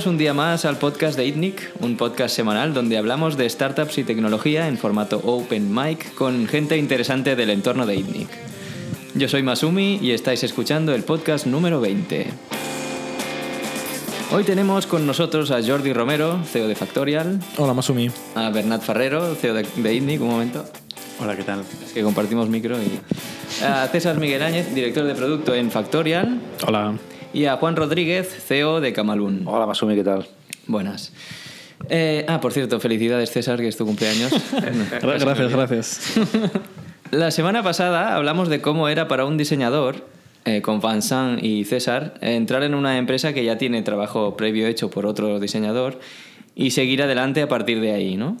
Bienvenidos un día más al podcast de ITNIC, un podcast semanal donde hablamos de startups y tecnología en formato open mic con gente interesante del entorno de ITNIC. Yo soy Masumi y estáis escuchando el podcast número 20. Hoy tenemos con nosotros a Jordi Romero, CEO de Factorial. Hola Masumi. A Bernat Ferrero, CEO de, de ITNIC, un momento. Hola, ¿qué tal? Es que compartimos micro y... A César Miguel Áñez, director de producto en Factorial. Hola. Y a Juan Rodríguez, CEO de Camalún. Hola Masumi, ¿qué tal? Buenas. Eh, ah, por cierto, felicidades César, que es tu cumpleaños. gracias, gracias. La semana pasada hablamos de cómo era para un diseñador, eh, con Vincent y César, entrar en una empresa que ya tiene trabajo previo hecho por otro diseñador y seguir adelante a partir de ahí, ¿no?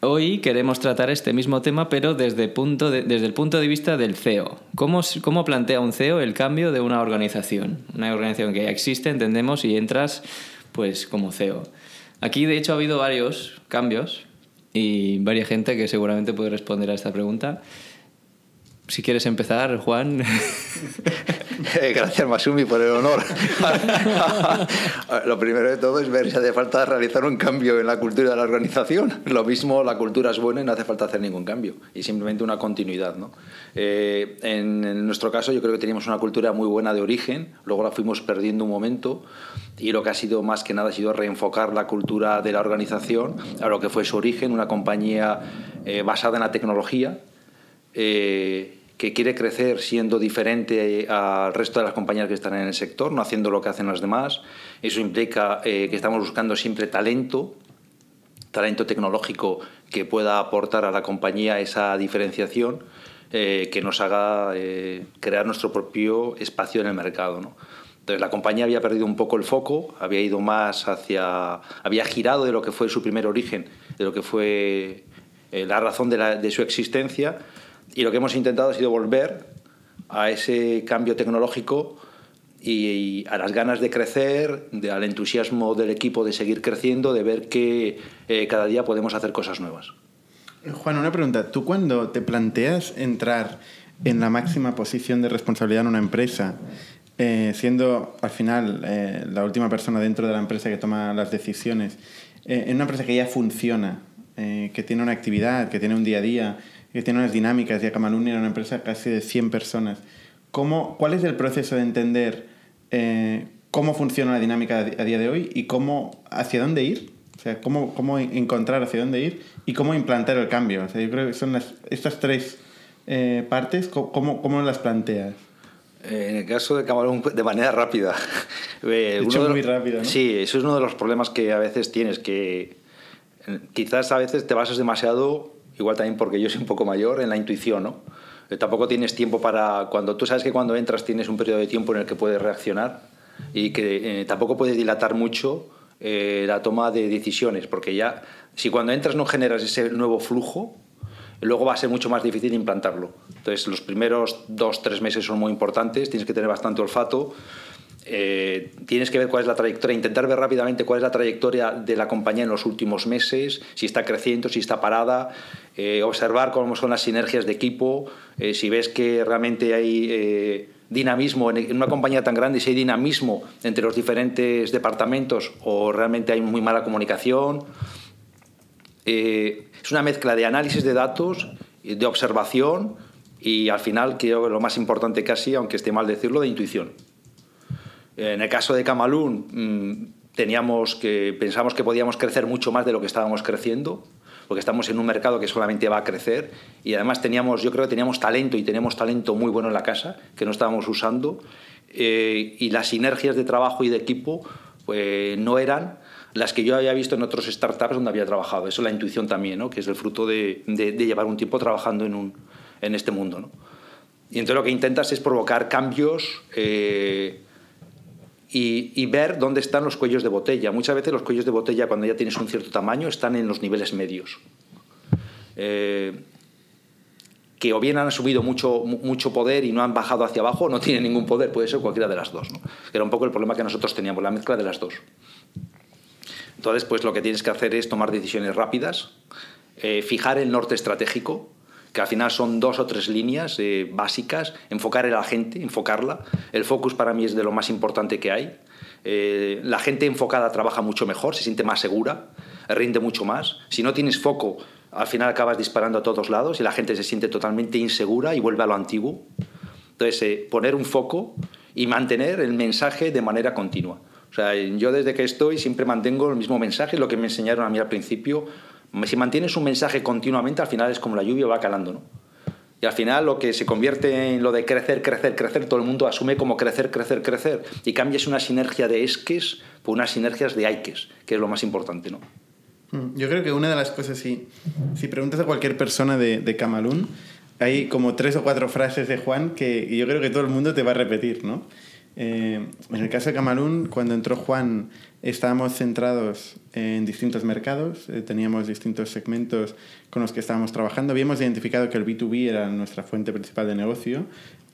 Hoy queremos tratar este mismo tema, pero desde, punto desde el punto de vista del CEO. ¿Cómo, ¿Cómo plantea un CEO el cambio de una organización? Una organización que ya existe, entendemos, y entras pues como CEO. Aquí, de hecho, ha habido varios cambios y varias gente que seguramente puede responder a esta pregunta. Si quieres empezar, Juan. Gracias, Masumi, por el honor. Lo primero de todo es ver si hace falta realizar un cambio en la cultura de la organización. Lo mismo, la cultura es buena y no hace falta hacer ningún cambio. Y simplemente una continuidad. ¿no? Eh, en, en, nuestro caso, yo creo que teníamos una cultura muy buena de origen, luego la fuimos perdiendo un momento. Y lo que ha sido más que nada ha sido reenfocar la cultura de la organización a lo que fue su origen, una compañía eh, basada en la tecnología. Eh, que quiere crecer siendo diferente al resto de las compañías que están en el sector, no haciendo lo que hacen las demás. Eso implica eh, que estamos buscando siempre talento, talento tecnológico que pueda aportar a la compañía esa diferenciación eh, que nos haga eh, crear nuestro propio espacio en el mercado. ¿no? Entonces la compañía había perdido un poco el foco, había ido más hacia, había girado de lo que fue su primer origen, de lo que fue la razón de, la, de su existencia y lo que hemos intentado ha sido volver a ese cambio tecnológico y, a las ganas de crecer, de, al entusiasmo del equipo de seguir creciendo, de ver que eh, cada día podemos hacer cosas nuevas. Juan, una pregunta. ¿Tú cuando te planteas entrar en la máxima posición de responsabilidad en una empresa, eh, siendo al final eh, la última persona dentro de la empresa que toma las decisiones, eh, en una empresa que ya funciona, eh, que tiene una actividad, que tiene un día a día, que tiene unas dinámicas, ya Camalún era una empresa casi de 100 personas. ¿Cómo, ¿Cuál es el proceso de entender eh, cómo funciona la dinámica a día de hoy y cómo, hacia dónde ir? O sea, cómo, cómo encontrar hacia dónde ir y cómo implantar el cambio. O sea, yo creo que son las, estas tres eh, partes, ¿cómo, ¿cómo las planteas? En el caso de Camalún, de manera rápida. de hecho, de muy rápido, ¿no? Sí, eso es uno de los problemas que a veces tienes, que quizás a veces te basas demasiado igual también porque yo soy un poco mayor, en la intuición, ¿no? Eh, tampoco tienes tiempo para... Cuando tú sabes que cuando entras tienes un periodo de tiempo en el que puedes reaccionar y que eh, tampoco puedes dilatar mucho eh, la toma de decisiones, porque ya, si cuando entras no generas ese nuevo flujo, luego va a ser mucho más difícil implantarlo. Entonces, los primeros dos, tres meses son muy importantes, tienes que tener bastante olfato, eh, tienes que ver cuál es la trayectoria, intentar ver rápidamente cuál es la trayectoria de la compañía en los últimos meses, si está creciendo, si está parada, eh, observar cómo son las sinergias de equipo, eh, si ves que realmente hay dinamismo en, una compañía tan grande, si hay dinamismo entre los diferentes departamentos o realmente hay muy mala comunicación. es una mezcla de análisis de datos, de observación y al final, creo que lo más importante casi, aunque esté mal decirlo, de intuición. En el caso de Camalún, mmm, teníamos que, pensamos que podíamos crecer mucho más de lo que estábamos creciendo, porque estamos en un mercado que solamente va a crecer y además teníamos, yo creo que teníamos talento y tenemos talento muy bueno en la casa que no estábamos usando eh, y las sinergias de trabajo y de equipo pues, no eran las que yo había visto en otros startups donde había trabajado. Eso es la intuición también, ¿no? que es el fruto de, de, de llevar un tiempo trabajando en, un, en este mundo. ¿no? Y entonces lo que intentas es provocar cambios. Eh, y, ver dónde están los cuellos de botella. Muchas veces los cuellos de botella, cuando ya tienes un cierto tamaño, están en los niveles medios. Eh, que o bien han subido mucho, mucho poder y no han bajado hacia abajo, o no tienen ningún poder, puede ser cualquiera de las dos. Era un poco el problema que nosotros teníamos, la mezcla de las dos. Entonces, pues lo que tienes que hacer es tomar decisiones rápidas, eh, fijar el norte estratégico, que al final son dos o tres líneas eh, básicas, enfocar a la gente, enfocarla. El focus para mí es de lo más importante que hay. Eh, la gente enfocada trabaja mucho mejor, se siente más segura, rinde mucho más. Si no tienes foco, al final acabas disparando a todos lados y la gente se siente totalmente insegura y vuelve a lo antiguo. Entonces, eh, poner un foco y mantener el mensaje de manera continua. O sea, yo desde que estoy siempre mantengo el mismo mensaje, lo que me enseñaron a mí al principio. Si mantienes un mensaje continuamente, al final es como la lluvia va calando, ¿no? Y al final lo que se convierte en lo de crecer, crecer, crecer, todo el mundo asume como crecer, crecer, crecer. Y cambias una sinergia de esques por unas sinergias de aikes, que es lo más importante, ¿no? Mm, yo creo que una de las cosas, si, si preguntas a cualquier persona de, de Camalún, hay como tres o cuatro frases de Juan que yo creo que todo el mundo te va a repetir, ¿no? Eh, en el caso de Camalún, cuando entró Juan, estábamos centrados en distintos mercados, eh, teníamos distintos segmentos con los que estábamos trabajando. Habíamos identificado que el B2B era nuestra fuente principal de negocio,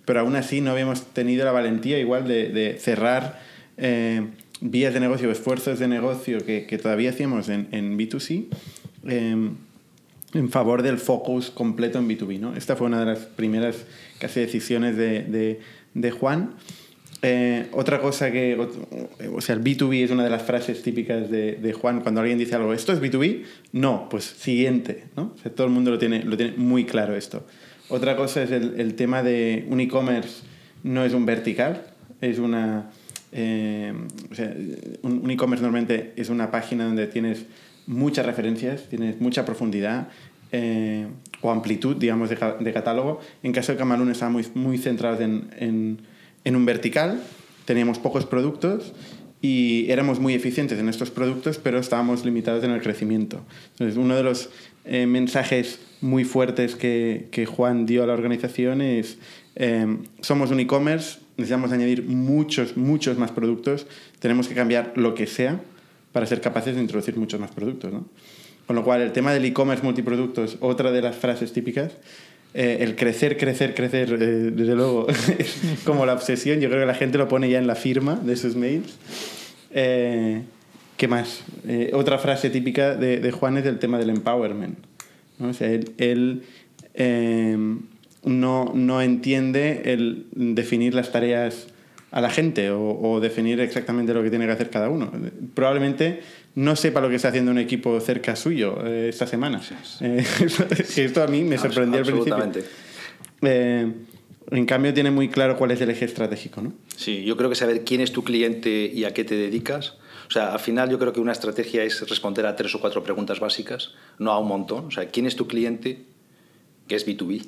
pero aún así no habíamos tenido la valentía igual de, de cerrar eh, vías de negocio, esfuerzos de negocio que, que todavía hacíamos en, en B2C en favor del focus completo en B2B. ¿no? Esta fue una de las primeras casi decisiones de, de, de Juan. Eh, otra cosa que, o sea, el B2B es una de las frases típicas de, de, Juan cuando alguien dice algo, ¿esto es B2B? No, pues siguiente, ¿no? O sea, todo el mundo lo tiene, lo tiene muy claro esto. Otra cosa es el, el tema de un e-commerce no es un vertical, es una... Eh, o sea, un, e-commerce normalmente es una página donde tienes muchas referencias, tienes mucha profundidad eh, o amplitud, digamos, de, de, catálogo. En caso de Camalún estábamos muy, muy centrados en, en en un vertical, teníamos pocos productos y éramos muy eficientes en estos productos, pero estábamos limitados en el crecimiento. Entonces, uno de los eh, mensajes muy fuertes que, que, Juan dio a la organización es, eh, somos un e-commerce, necesitamos añadir muchos, muchos más productos, tenemos que cambiar lo que sea para ser capaces de introducir muchos más productos. ¿no? Con lo cual, el tema del e-commerce multiproductos, otra de las frases típicas, eh, el crecer, crecer, crecer, eh, desde luego, como la obsesión. Yo creo que la gente lo pone ya en la firma de sus mails. Eh, ¿Qué más? Otra frase típica de, de, Juan es el tema del empowerment. ¿no? Él, él no, no, entiende el definir las tareas a la gente o, definir exactamente lo que tiene que hacer cada uno. Probablemente no sepa lo que está haciendo un equipo cerca suyo eh, esta semana. Sí, sí. Eh, esto a mí me sorprendió al principio. Eh, en cambio, tiene muy claro cuál es el eje estratégico, ¿no? Sí, yo creo que saber quién es tu cliente y a qué te dedicas. O sea, al final yo creo que una estrategia es responder a tres o cuatro preguntas básicas, no a un montón. O sea, ¿quién es tu cliente? Que es B2B.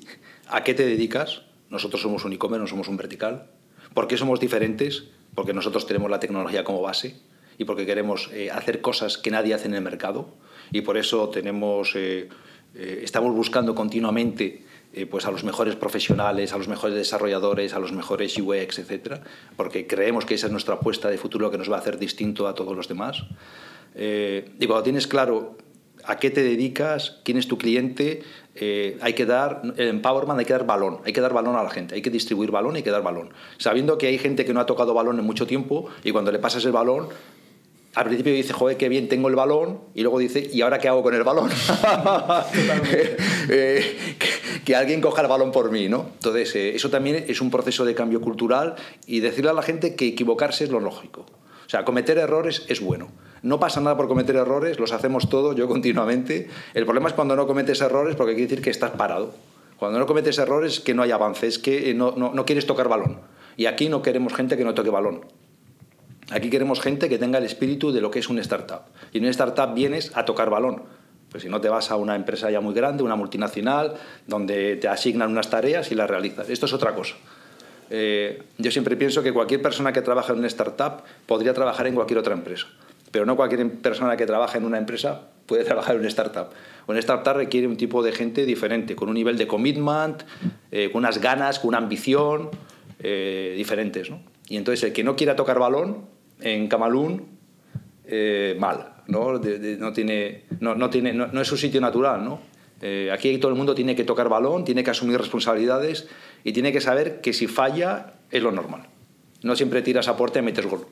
¿A qué te dedicas? Nosotros somos un e-commerce, no somos un vertical. ¿Por qué somos diferentes? Porque nosotros tenemos la tecnología como base y porque queremos eh, hacer cosas que nadie hace en el mercado y por eso tenemos, eh, eh, estamos buscando continuamente eh, pues a los mejores profesionales, a los mejores desarrolladores, a los mejores UX, etc. Porque creemos que esa es nuestra apuesta de futuro que nos va a hacer distinto a todos los demás. y cuando tienes claro a qué te dedicas, quién es tu cliente, eh, hay que dar, el empowerment hay que dar balón, hay que dar balón a la gente, hay que distribuir balón, hay que dar balón. Sabiendo que hay gente que no ha tocado balón en mucho tiempo y cuando le pasas el balón, al principio dice, joder, qué bien tengo el balón, y luego dice, ¿y ahora qué hago con el balón? eh, que, que, alguien coja el balón por mí, ¿no? Entonces, eh, eso también es un proceso de cambio cultural y decirle a la gente que equivocarse es lo lógico. O sea, cometer errores es bueno. No pasa nada por cometer errores, los hacemos todos, yo continuamente. El problema es cuando no cometes errores porque quiere decir que estás parado. Cuando no cometes errores, que no hay avance, es que no, no, no quieres tocar balón. Y aquí no queremos gente que no toque balón. Aquí queremos gente que tenga el espíritu de lo que es una startup. Y en una startup vienes a tocar balón. Pues si no te vas a una empresa ya muy grande, una multinacional, donde te asignan unas tareas y las realizas. Esto es otra cosa. Eh, yo siempre pienso que cualquier persona que trabaja en una startup podría trabajar en cualquier otra empresa. Pero no cualquier persona que trabaja en una empresa puede trabajar en una startup. Una startup requiere un tipo de gente diferente, con un nivel de commitment, eh, con unas ganas, con una ambición eh, diferentes. ¿no? Y entonces el que no quiera tocar balón en Camalún, eh, mal, ¿no? No, tiene, no, no, tiene, no, es su sitio natural, ¿no? Eh, aquí todo el mundo tiene que tocar balón, tiene que asumir responsabilidades y tiene que saber que si falla es lo normal. No siempre tiras a puerta y metes gol.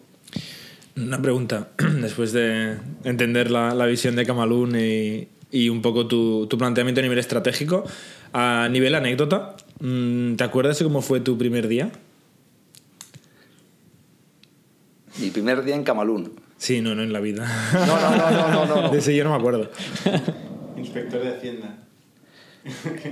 Una pregunta, después de entender la, visión de Camalún y, y un poco tu, tu, planteamiento a nivel estratégico, a nivel anécdota, mm, ¿te acuerdas de cómo fue tu primer día? Mi primer día en Camalún. Sí, no, no en la vida. No, no, no, no, no, no, no. De ese yo no me acuerdo. Inspector de Hacienda.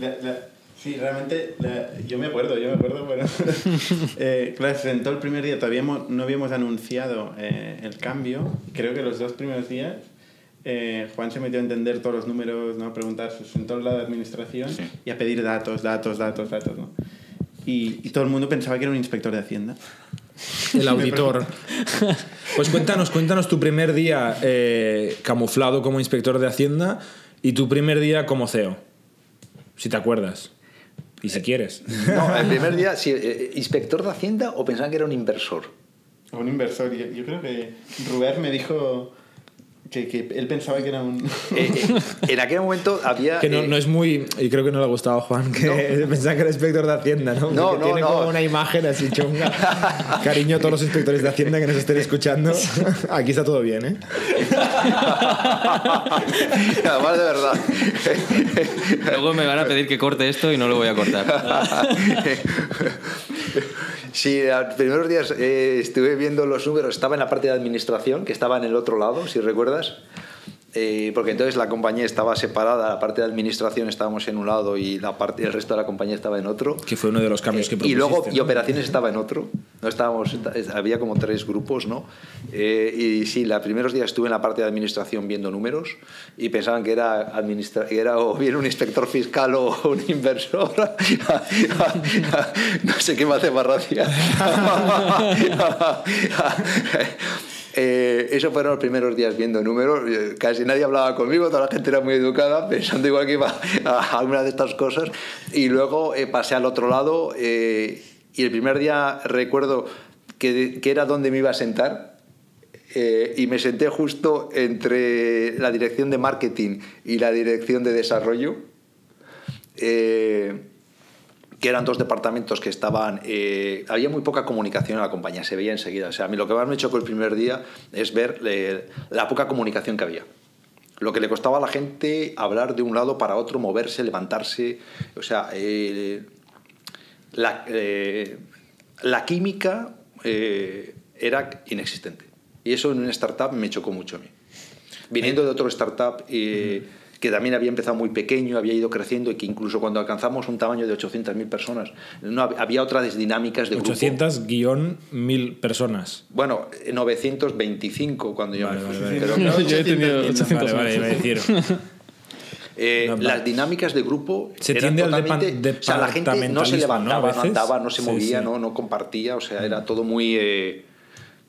La- la- sí, realmente la- yo me acuerdo, yo me acuerdo, pero... eh, claro, se sentó el primer día, todavía hemos- no habíamos anunciado eh, el cambio. Creo que los dos primeros días eh, Juan se metió a entender todos los números, ¿no? a preguntar, se sentó al lado de administración Sí. y a pedir datos, datos, datos, datos. ¿no? Y, y todo el mundo pensaba que era un inspector de Hacienda. El auditor. Pues cuéntanos, cuéntanos tu primer día eh, camuflado como inspector de Hacienda y tu primer día como CEO. Si te acuerdas. Y si quieres. No, el primer día, sí, eh, inspector de Hacienda o pensaban que era un inversor. O un inversor. Yo, yo creo que Ruber me dijo que, que él pensaba que era un... Eh, eh, en aquel momento había. Que no, eh, no es muy. Y creo que no le ha gustado a Juan, que pensaba que era inspector de Hacienda, ¿no? No, no, tiene no. como una imagen así chunga. Cariño a todos los inspectores de Hacienda que nos estén escuchando. Aquí está todo bien, ¿eh? Además, de verdad. Luego me van a pedir que corte esto y no lo voy a cortar. Sí, los primeros días eh, estuve viendo los números, estaba en la parte de administración, que estaba en el otro lado, si recuerdas. Eh, porque entonces la compañía estaba separada, la parte de administración estábamos en un lado y la parte, el resto de la compañía estaba en otro. Que fue uno de los cambios que Eh, y luego propusiste, y ¿no? operaciones estaba en otro no estábamos había como tres grupos no Eh, y sí los primeros días estuve en la parte de administración viendo números y pensaban que era administra que era o bien un inspector fiscal o un inversor no sé qué me hace más gracia Eh, eso fueron los primeros días viendo números. Eh, Casi nadie hablaba conmigo, toda la gente era muy educada, pensando igual que iba a alguna de estas cosas. Y luego eh, pasé al otro lado eh, y el primer día recuerdo que, que era donde me iba a sentar. eh, y me senté justo entre la dirección de marketing y la dirección de desarrollo. Eh, que eran dos departamentos que estaban... eh, había muy poca comunicación en la compañía, se veía enseguida. O sea, a mí lo que más me chocó el primer día es ver eh, la poca comunicación que había. Lo que le costaba a la gente hablar de un lado para otro, moverse, levantarse. O sea, eh, la, la química era inexistente. Y eso en una startup me chocó mucho a mí. Viniendo de otro startup que también había empezado muy pequeño, había ido creciendo y que incluso cuando alcanzamos un tamaño de 800.000 personas, no, hab- había otras dinámicas de grupo. 800 guion 1000 personas. Bueno, 925 cuando yo Vale, me fui. vale, vale. Pero, No, yo he tenido 800 Vale, vale, iba a decir. eh, No, las dinámicas de grupo Se eran tiende al totalmente... depa- o sea, la gente no se ¿no? levantaba, no, veces. andaba, no se Sí, movía, sí. No, no compartía, o sea, era todo muy... eh,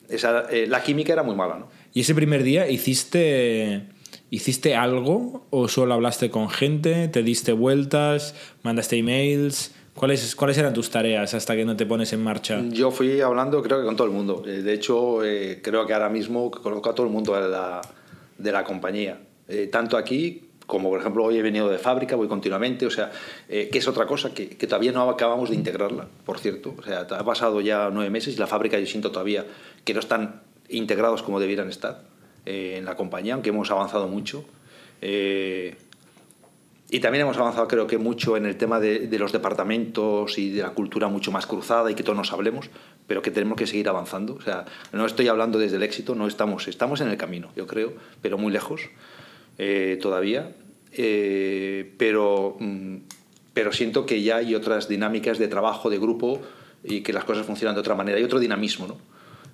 esa- eh, la química era muy mala, ¿no? ¿Y ese primer día hiciste, hiciste algo o solo hablaste con gente, te diste vueltas, mandaste emails? ¿Cuáles, ¿Cuáles eran tus tareas hasta que no te pones en marcha? Yo fui hablando creo que con todo el mundo. Eh, De hecho, eh, creo que ahora mismo conozco a todo el mundo de la, de la compañía. Eh, tanto aquí como, por ejemplo, hoy he venido de fábrica, voy continuamente. O sea, eh, que es otra cosa que, que todavía no acabamos de integrarla, por cierto. O sea, ha pasado ya nueve meses y la fábrica yo siento todavía que no están integrados como debieran estar eh, en la compañía, aunque hemos avanzado mucho. Eh, y también hemos avanzado, creo que mucho en el tema de, de los departamentos y de la cultura mucho más cruzada y que todos nos hablemos, pero que tenemos que seguir avanzando. O sea, no estoy hablando desde el éxito, no estamos, estamos en el camino, yo creo, pero muy lejos eh, todavía. Eh, pero, mm, pero siento que ya hay otras dinámicas de trabajo, de grupo y que las cosas funcionan de otra manera. Hay otro dinamismo, ¿no?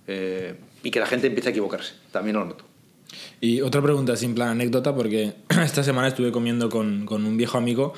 Eh, y que la gente empieza a equivocarse, también lo noto. Y otra pregunta, sin plan anécdota, porque esta semana estuve comiendo con, con un viejo amigo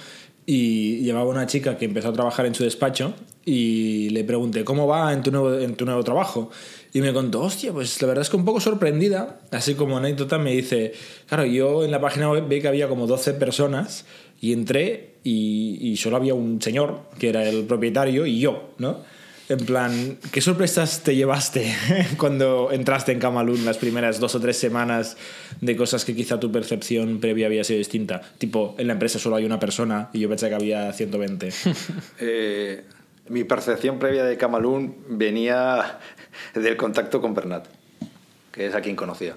y llevaba una chica que empezó a trabajar en su despacho y le pregunté, ¿cómo va en tu nuevo, en tu nuevo trabajo? Y me contó, hostia, pues la verdad es que un poco sorprendida, así como anécdota me dice, claro, yo en la página web vi que había como 12 personas y entré y, y solo había un señor, que era el propietario, y yo, ¿no? En plan, ¿qué sorpresas te llevaste cuando entraste en Camalún las primeras dos o tres semanas de cosas que quizá tu percepción previa había sido distinta? Tipo, en la empresa solo hay una persona y yo pensé que había 120. Eh, mi percepción previa de Camalún venía del contacto con Bernat, que es a quien conocía.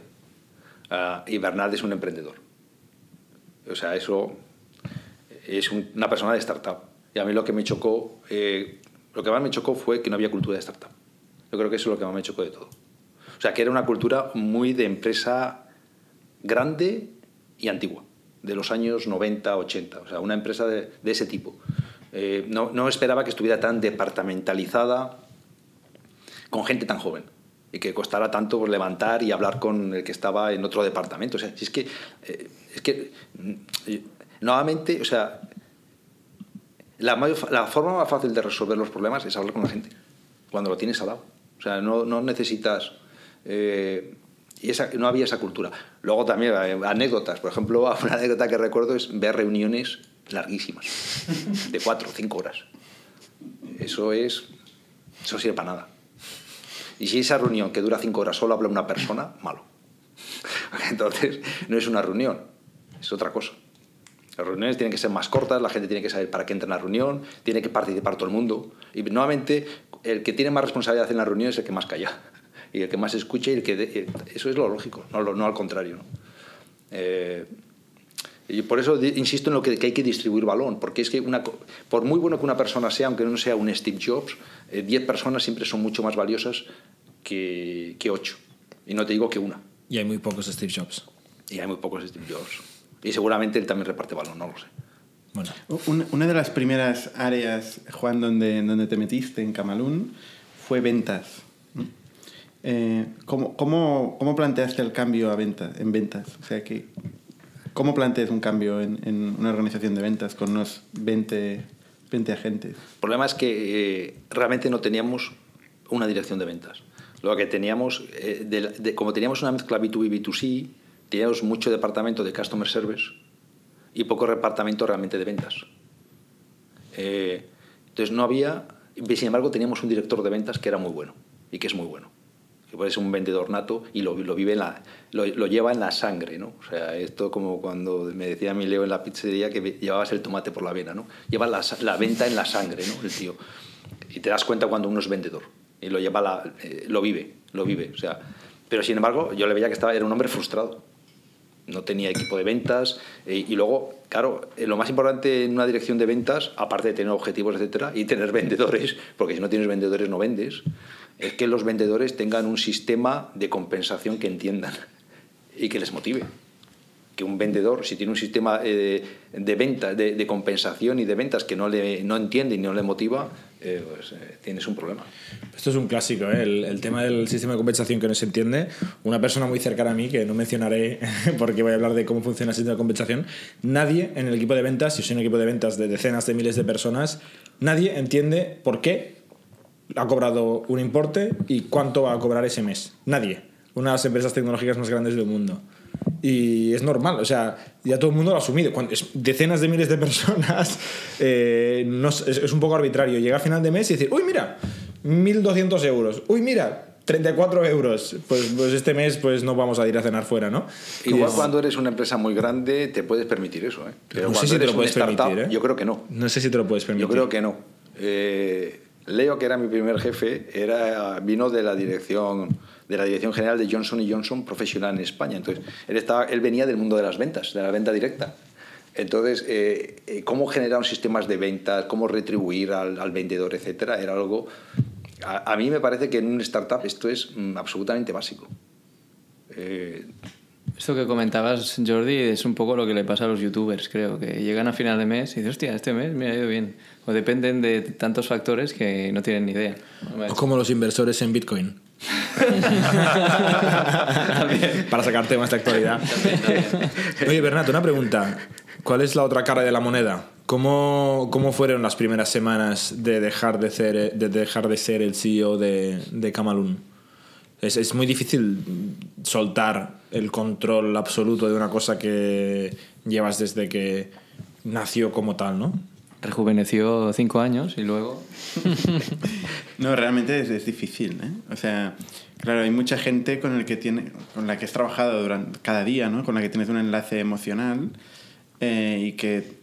Ah, y Bernat es un emprendedor. O sea, eso es un- una persona de startup. Y a mí lo que me chocó, eh, lo que más me chocó fue que no había cultura de startup. Yo creo que eso es lo que más me chocó de todo. O sea, que era una cultura muy de empresa grande y antigua, de los años 90, 80. O sea, una empresa de, de ese tipo. Eh, no, no esperaba que estuviera tan departamentalizada con gente tan joven y que costara tanto pues, levantar y hablar con el que estaba en otro departamento. O sea, si es que, eh, es que mm, nuevamente, o sea, la, mayor- la forma más fácil de resolver los problemas es hablar con la gente, cuando lo tienes al lado. O sea, no, necesitas... eh, y no había esa cultura. Luego también eh, anécdotas. Por ejemplo, una anécdota que recuerdo es ver reuniones larguísimas, de cuatro cinco horas. Eso es... Eso sirve para nada. Y si esa reunión que dura cinco horas solo habla una persona, malo. Entonces, no es una reunión, es otra cosa. Las reuniones tienen que ser más cortas, la gente tiene que saber para qué entra en la reunión, tiene que participar todo el mundo. Y nuevamente, el que tiene más responsabilidad en la reunión es el que más calla. Y el que más escucha y el que... de- eso es lo lógico, no, no al contrario. ¿no? Eh, y por eso insisto en lo que, que hay que distribuir balón, porque es que una, por muy bueno que una persona sea, aunque no sea un Steve Jobs, eh, 10 personas siempre son mucho más valiosas que, que 8. Y no te digo que una. Y hay muy pocos Steve Jobs. Y hay muy pocos Steve Jobs. Y seguramente él también reparte balón, no lo sé. Bueno, Una, una de las primeras áreas, Juan, donde, donde te metiste en Camalún fue ventas. Eh, ¿cómo, cómo, cómo planteaste el cambio a venta, en ventas? O sea, que, ¿cómo planteas un cambio en, en una organización de ventas con unos 20, 20 agentes? El problema es que eh, realmente no teníamos una dirección de ventas. Lo que teníamos, eh, de- de- como teníamos una mezcla B2B y B2C, teníamos mucho departamento de customer service y poco departamento realmente de ventas. Eh, entonces no había, sin embargo teníamos un director de ventas que era muy bueno y que es muy bueno. Que puede ser un vendedor nato y lo, lo vive en la, lo, lo lleva en la sangre, ¿no? O sea, esto como cuando me decía mi Leo en la pizzería que llevabas el tomate por la vena, ¿no? Lleva la, la venta en la sangre, ¿no? El tío. Y te das cuenta cuando uno es vendedor y lo lleva la, eh, lo vive, lo vive, o sea, pero sin embargo yo le veía que estaba era un hombre frustrado. No tenía equipo de ventas eh, y luego, claro, eh, lo más importante en una dirección de ventas, aparte de tener objetivos, etcétera, y tener vendedores, porque si no tienes vendedores no vendes, es que los vendedores tengan un sistema de compensación que entiendan y que les motive. Que un vendedor, si tiene un sistema eh, de venta, de, compensación y de ventas que no, le, no entiende y no le motiva, eh, pues eh, tienes un problema. Esto es un clásico, ¿eh? el, el tema del sistema de compensación que no se entiende. Una persona muy cercana a mí, que no mencionaré porque voy a hablar de cómo funciona el sistema de compensación, nadie en el equipo de ventas, si soy un equipo de ventas de decenas de miles de personas, nadie entiende por qué ha cobrado un importe y cuánto va a cobrar ese mes. Nadie. Una de las empresas tecnológicas más grandes del mundo. Y es normal, o sea, ya todo el mundo lo ha asumido. Cuando es decenas de miles de personas, eh, no es, es un poco arbitrario. Llega a final de mes y decir, uy, mira, 1.200 euros. Uy, mira, 34 euros. Pues, pues este mes pues no vamos a ir a cenar fuera, ¿no? Igual es- cuando eres una empresa muy grande te puedes permitir eso, ¿eh? Pero No sé si te lo puedes startup, permitir, ¿eh? yo creo que no. No sé si te lo puedes permitir. Yo creo que no. Eh, Leo, que era mi primer jefe, era, vino de la dirección de la dirección general de Johnson Johnson profesional en España. Entonces, él, estaba, él venía del mundo de las ventas, de la venta directa. Entonces, eh, eh, cómo generar sistemas de ventas, cómo retribuir al, al vendedor, etcétera, era algo. A, a mí me parece que en un startup esto es mm, absolutamente básico. Eh, Esto que comentabas, Jordi, es un poco lo que le pasa a los youtubers, creo, que llegan a final de mes y dicen, hostia, este mes me ha ido bien. O dependen de tantos factores que no tienen ni idea. O como los inversores en Bitcoin. Para sacar temas de actualidad. Oye, Bernat, una pregunta. ¿Cuál es la otra cara de la moneda? ¿Cómo, cómo fueron las primeras semanas de dejar de ser, de dejar de ser el CEO de, de? Es, es muy difícil soltar el control absoluto de una cosa que llevas desde que nació como tal, ¿no? Rejuveneció cinco años y luego... No, realmente es, es difícil, ¿eh? O sea, claro, hay mucha gente con, el que tiene, con la que has trabajado durante cada día, ¿no? Con la que tienes un enlace emocional eh, y que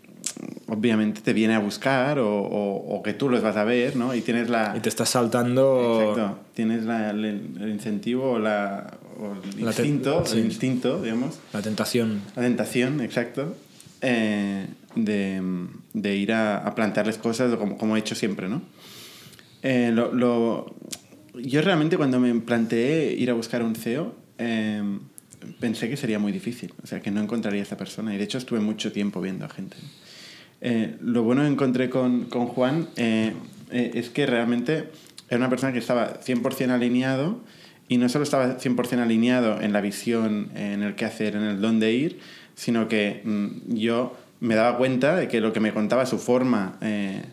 obviamente te viene a buscar o, o- o que tú los vas a ver, ¿no? Y tienes la... Y te estás saltando... Exacto. Tienes la- el, el incentivo o, la, o el La te- instinto, sí. el instinto, digamos, La tentación. la tentación, exacto, eh, de, de ir a, a plantearles cosas como, como he hecho siempre, ¿no? Eh, lo, lo- yo realmente cuando me planteé ir a buscar un CEO, eh, pensé que sería muy difícil, o sea, que no encontraría a esta persona. Y de hecho estuve mucho tiempo viendo a gente. Eh, lo bueno que encontré con, con Juan eh, eh, es que realmente era una persona que estaba 100% alineado y no solo estaba 100% alineado en la visión, en el qué hacer, en el dónde ir, sino que mm, yo me daba cuenta de que lo que me contaba, su forma eh,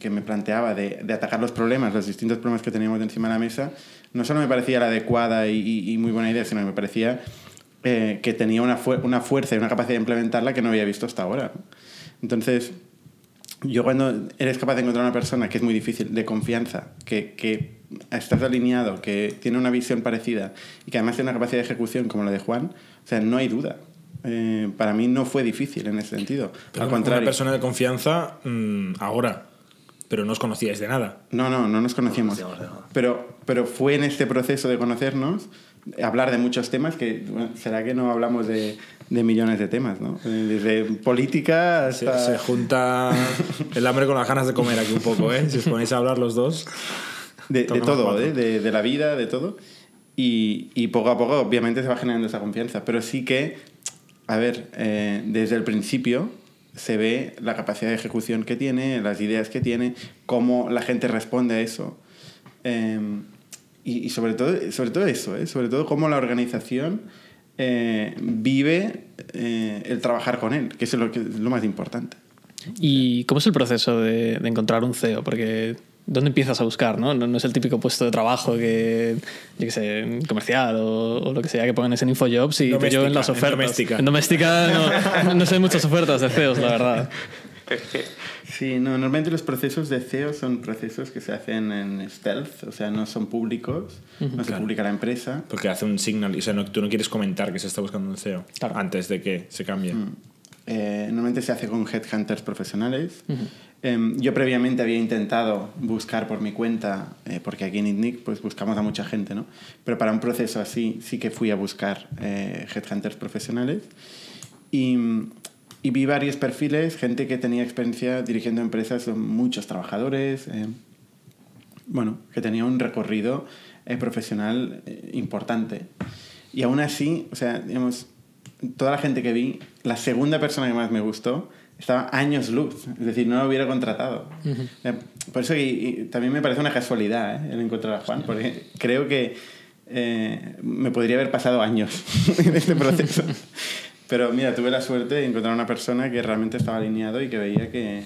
que me planteaba de, de atacar los problemas, los distintos problemas que teníamos encima de la mesa, no solo me parecía la adecuada y, muy buena idea, sino que me parecía eh, que tenía una, fu- una fuerza y una capacidad de implementarla que no había visto hasta ahora. Entonces, yo cuando eres capaz de encontrar una persona que es muy difícil, de confianza, que, que estás alineado, que tiene una visión parecida y que además tiene una capacidad de ejecución como la de Juan, o sea, no hay duda. Eh, para mí no fue difícil en ese sentido. Pero Al una contrario. persona de confianza mm, ahora, pero no os conocíais de nada. No, no, no nos conocíamos. No. Pero, pero fue en este proceso de conocernos, hablar de muchos temas, que bueno, será que no hablamos de, de millones de temas, ¿no? Eh, Desde política Se, hasta... se junta el hambre con las ganas de comer aquí un poco, ¿eh? Si os ponéis a hablar los dos. De, de todo. ¿eh? de, de la vida, de todo. Y, y poco a poco, obviamente, se va generando esa confianza. Pero sí que, a ver, eh, desde el principio se ve la capacidad de ejecución que tiene, las ideas que tiene, cómo la gente responde a eso. Eh, y, sobre, todo, sobre todo eso, ¿eh? sobre todo cómo la organización eh, vive eh, el trabajar con él, que es lo, que, es lo más importante. ¿Y cómo es el proceso de, de encontrar un CEO? Porque ¿dónde empiezas a buscar? ¿no? No, no es el típico puesto de trabajo que, yo qué sé, comercial o, o lo que sea que pones en Infojobs y te Doméstica, lleven las en ofertas. doméstica. En doméstica no, no sé muchas ofertas de CEOs, la verdad. Sí, no, normalmente los procesos de CEO son procesos que se hacen en stealth, o sea, no son públicos, no se publica la empresa. Porque hace un signal, o sea, no, tú no quieres comentar que se está buscando un CEO Claro. antes de que se cambie. Eh, normalmente se hace con headhunters profesionales. Em, yo previamente había intentado buscar por mi cuenta, eh, porque aquí en ITNIC pues buscamos a mucha gente, ¿no? Pero para un proceso así sí que fui a buscar eh, headhunters profesionales. Y, y vi varios perfiles, gente que tenía experiencia dirigiendo empresas muchos trabajadores, eh, bueno, que tenía un recorrido eh, profesional eh, importante. Y aún así, o sea, digamos, toda la gente que vi, la segunda persona que más me gustó estaba años luz, es decir, no lo hubiera contratado. Eh, Por eso y- y también me parece una casualidad ¿eh? el encontrar a Juan, porque creo que eh, me podría haber pasado años en este proceso. Pero mira, tuve la suerte de encontrar una persona que realmente estaba alineado y que veía que,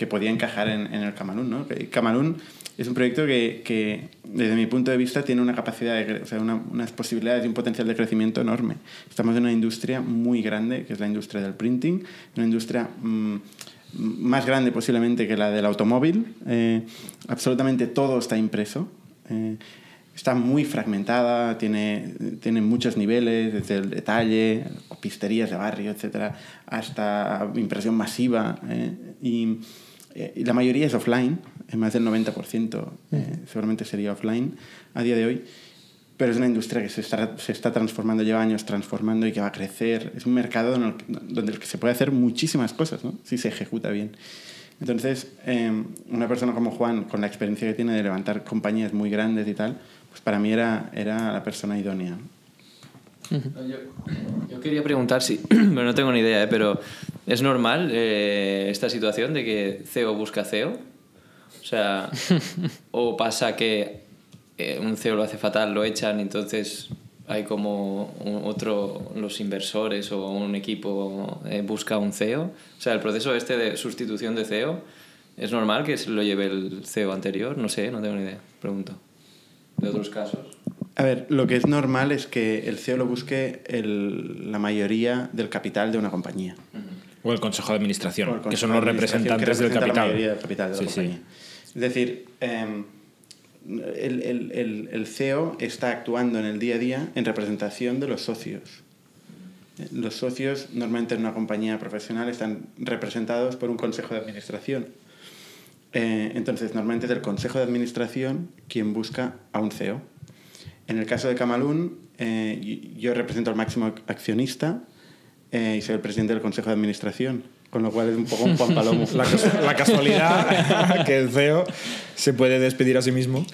que podía encajar en, en el Camalún. ¿no? Que Camalún es un proyecto que, que, desde mi punto de vista, tiene una capacidad, de, o sea, una- unas posibilidades y un potencial de crecimiento enorme. Estamos en una industria muy grande, que es la industria del printing, una industria mm, más grande posiblemente que la del automóvil. Eh, absolutamente todo está impreso. Eh, está muy fragmentada, tiene, tiene muchos niveles, desde el detalle, copisterías de barrio, etcétera, hasta impresión masiva. eh, y, eh, y la mayoría es offline, más del 90% eh, seguramente sería offline a día de hoy. Pero es una industria que se está, se está transformando, lleva años transformando y que va a crecer. Es un mercado en el donde se puede hacer muchísimas cosas, ¿no? si se ejecuta bien. Entonces, eh, una persona como Juan, con la experiencia que tiene de levantar compañías muy grandes y tal, pues para mí era, era la persona idónea. Yo, yo quería preguntar si, pero no tengo ni idea, ¿eh? pero ¿es normal eh, esta situación de que CEO busca CEO? O sea, ¿o pasa que eh, un CEO lo hace fatal, lo echan y entonces hay como un- otro, los inversores o un equipo eh, busca un CEO? O sea, el proceso este de sustitución de CEO, ¿es normal que se lo lleve el CEO anterior? No sé, no tengo ni idea, pregunto. ¿De otros casos? A ver, lo que es normal es que el CEO lo busque el- la mayoría del capital de una compañía. O el consejo de administración, que son los representantes del capital. La mayoría del capital de Sí, la sí. compañía. Es decir, em, el, el- el- el CEO está actuando en el día a día en representación de los socios. Los socios, normalmente en una compañía profesional, están representados por un consejo de administración. Eh, entonces, normalmente es el consejo de administración quien busca a un CEO. En el caso de Camalún, eh, yo represento al máximo accionista eh, y soy el presidente del consejo de administración. Con lo cual es un poco un Juan Palomo. La, la casualidad que el CEO se puede despedir a sí mismo.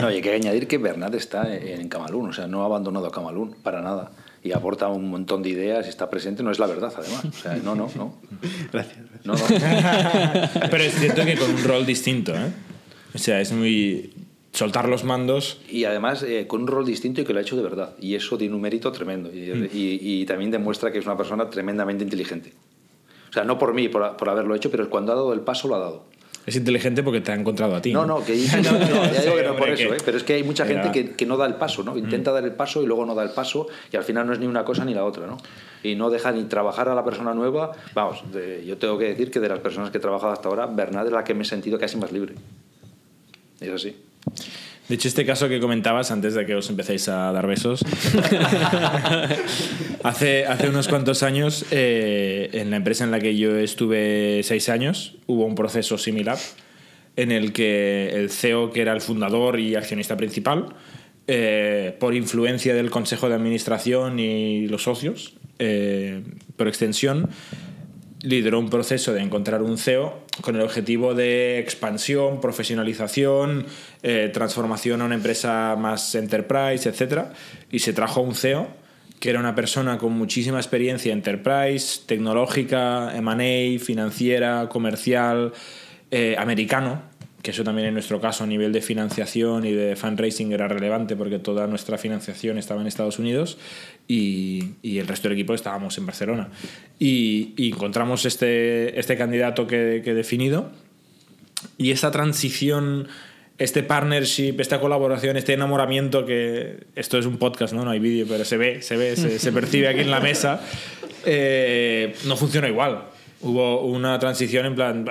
No, y hay que añadir que Bernat está en Camalún, o sea, no ha abandonado a Camalún para nada. Y aporta un montón de ideas y está presente. No es la verdad, además. O sea, no, no, no. Gracias. gracias. no, no. Pero es cierto que con un rol distinto, ¿eh? O sea, es muy... Soltar los mandos Y además eh, con un rol distinto y que lo ha hecho de verdad. Y eso tiene un mérito tremendo. Y, y- y también demuestra que es una persona tremendamente inteligente. O sea, no por mí, por, por haberlo hecho, pero cuando ha dado el paso, lo ha dado. es inteligente porque te ha encontrado a ti. No, no, que no, no, ya digo que no por eso, ¿eh? pero es que hay mucha gente que, que no da el paso, ¿no? Intenta dar el paso y luego no da el paso y al final no es ni una cosa ni la otra, ¿no? Y no deja ni trabajar a la persona nueva. Vamos, de- yo tengo que decir que de las personas que he trabajado hasta ahora, Bernat es la que me he sentido casi más libre. Es así. De hecho, este caso que comentabas antes de que os empecéis a dar besos, hace, hace unos cuantos años, eh, en la empresa en la que yo estuve seis años, hubo un proceso similar en el que el CEO, que era el fundador y accionista principal, eh, por influencia del consejo de administración y los socios, eh, por extensión, lideró un proceso de encontrar un CEO con el objetivo de expansión, profesionalización, eh, transformación a una empresa más enterprise, etc. Y se trajo a un CEO que era una persona con muchísima experiencia enterprise, tecnológica, M&A, financiera, comercial, eh, americano, que eso también en nuestro caso a nivel de financiación y de fundraising era relevante porque toda nuestra financiación estaba en Estados Unidos y, y el resto del equipo estábamos en Barcelona. Y, y encontramos este, este candidato que, que he definido y esa transición, este partnership, esta colaboración, este enamoramiento que esto es un podcast, no, no hay vídeo, pero se ve, se ve, se, se percibe aquí en la mesa, eh, no funciona igual. Hubo una transición en plan,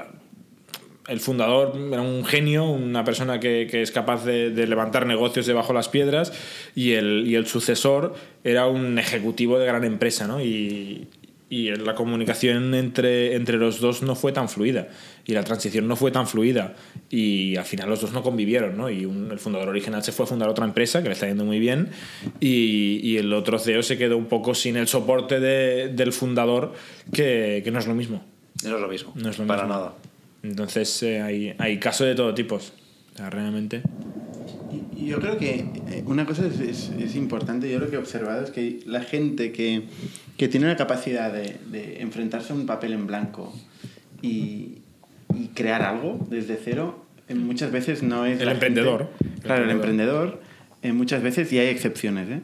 el fundador era un genio, una persona que, que es capaz de, de levantar negocios debajo de las piedras y el, y el sucesor era un ejecutivo de gran empresa, ¿no? Y, y la comunicación entre, entre los dos no fue tan fluida y la transición no fue tan fluida y al final los dos no convivieron, ¿no? Y un- el fundador original se fue a fundar otra empresa que le está yendo muy bien y, y el otro CEO se quedó un poco sin el soporte de- del fundador que, que no es lo mismo. No es lo mismo. No es lo para mismo. nada. Entonces eh, hay, hay casos de todo tipo. O sea, realmente. Yo creo que eh, una cosa es, es- es importante, yo lo que he observado es que la gente que, que tiene la capacidad de, de enfrentarse a un papel en blanco y, y crear algo desde cero, eh, muchas veces no es... El emprendedor. gente- claro, el emprendedor, eh, muchas veces, y hay excepciones, ¿eh?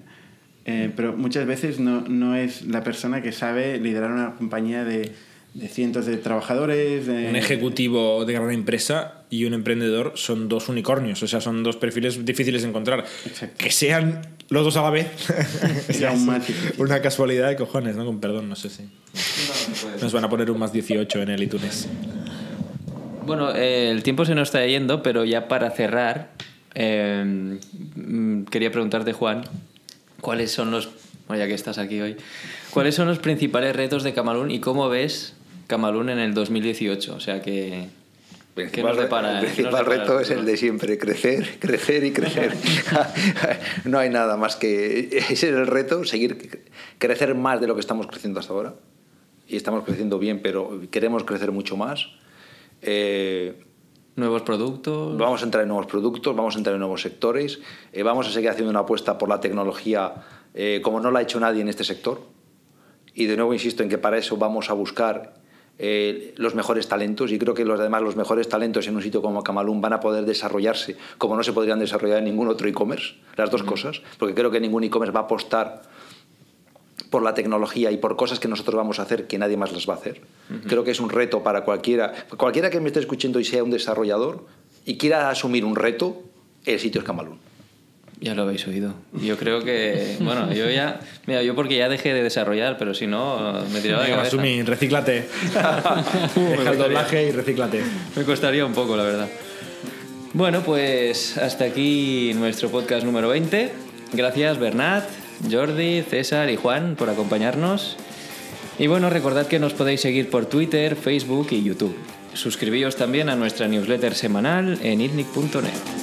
Eh, pero muchas veces no, no es la persona que sabe liderar una compañía de, de cientos de trabajadores. de- Un ejecutivo de gran empresa y un emprendedor son dos unicornios. O sea, son dos perfiles difíciles de encontrar. Exacto. Que sean los dos a la vez. Más difícil. Una casualidad de cojones, ¿no? Con perdón, no sé si. Nos van a poner un más 18 en el iTunes. Bueno, eh, el tiempo se nos está yendo, pero ya para cerrar, eh, quería preguntarte, Juan, ¿cuáles son los, bueno, ya que estás aquí hoy, cuáles son los principales retos de Camalún y cómo ves Camalún en el 2018? O sea, que... ¿qué Principal, nos depara- el principal depara reto es el de siempre, crecer, crecer y crecer. no hay nada más que... Ese es el reto, seguir cre- crecer más de lo que estamos creciendo hasta ahora. Y estamos creciendo bien, pero queremos crecer mucho más. Eh, Nuevos productos. Vamos a entrar en nuevos productos, vamos a entrar en nuevos sectores, eh, vamos a seguir haciendo una apuesta por la tecnología eh, como no la ha hecho nadie en este sector. Y de nuevo insisto en que para eso vamos a buscar eh, los mejores talentos y creo que los además los mejores talentos en un sitio como Camalún van a poder desarrollarse como no se podrían desarrollar en ningún otro e-commerce, las dos cosas, porque creo que ningún e-commerce va a apostar por la tecnología y por cosas que nosotros vamos a hacer que nadie más las va a hacer. Creo que es un reto para cualquiera, cualquiera que me esté escuchando y sea un desarrollador y quiera asumir un reto, el sitio es Camalún. Ya lo habéis oído. Yo creo que, bueno, yo ya, mira, yo porque ya dejé de desarrollar, pero si no, me tiraba de cabeza. Masumi, recíclate. Deja el doblaje y recíclate. Me costaría un poco, la verdad. Bueno, pues hasta aquí nuestro podcast número 20. Gracias Bernat, Jordi, César y Juan por acompañarnos. Y bueno, recordad que nos podéis seguir por Twitter, Facebook y YouTube. Suscribíos también a nuestra newsletter semanal en itnic.net.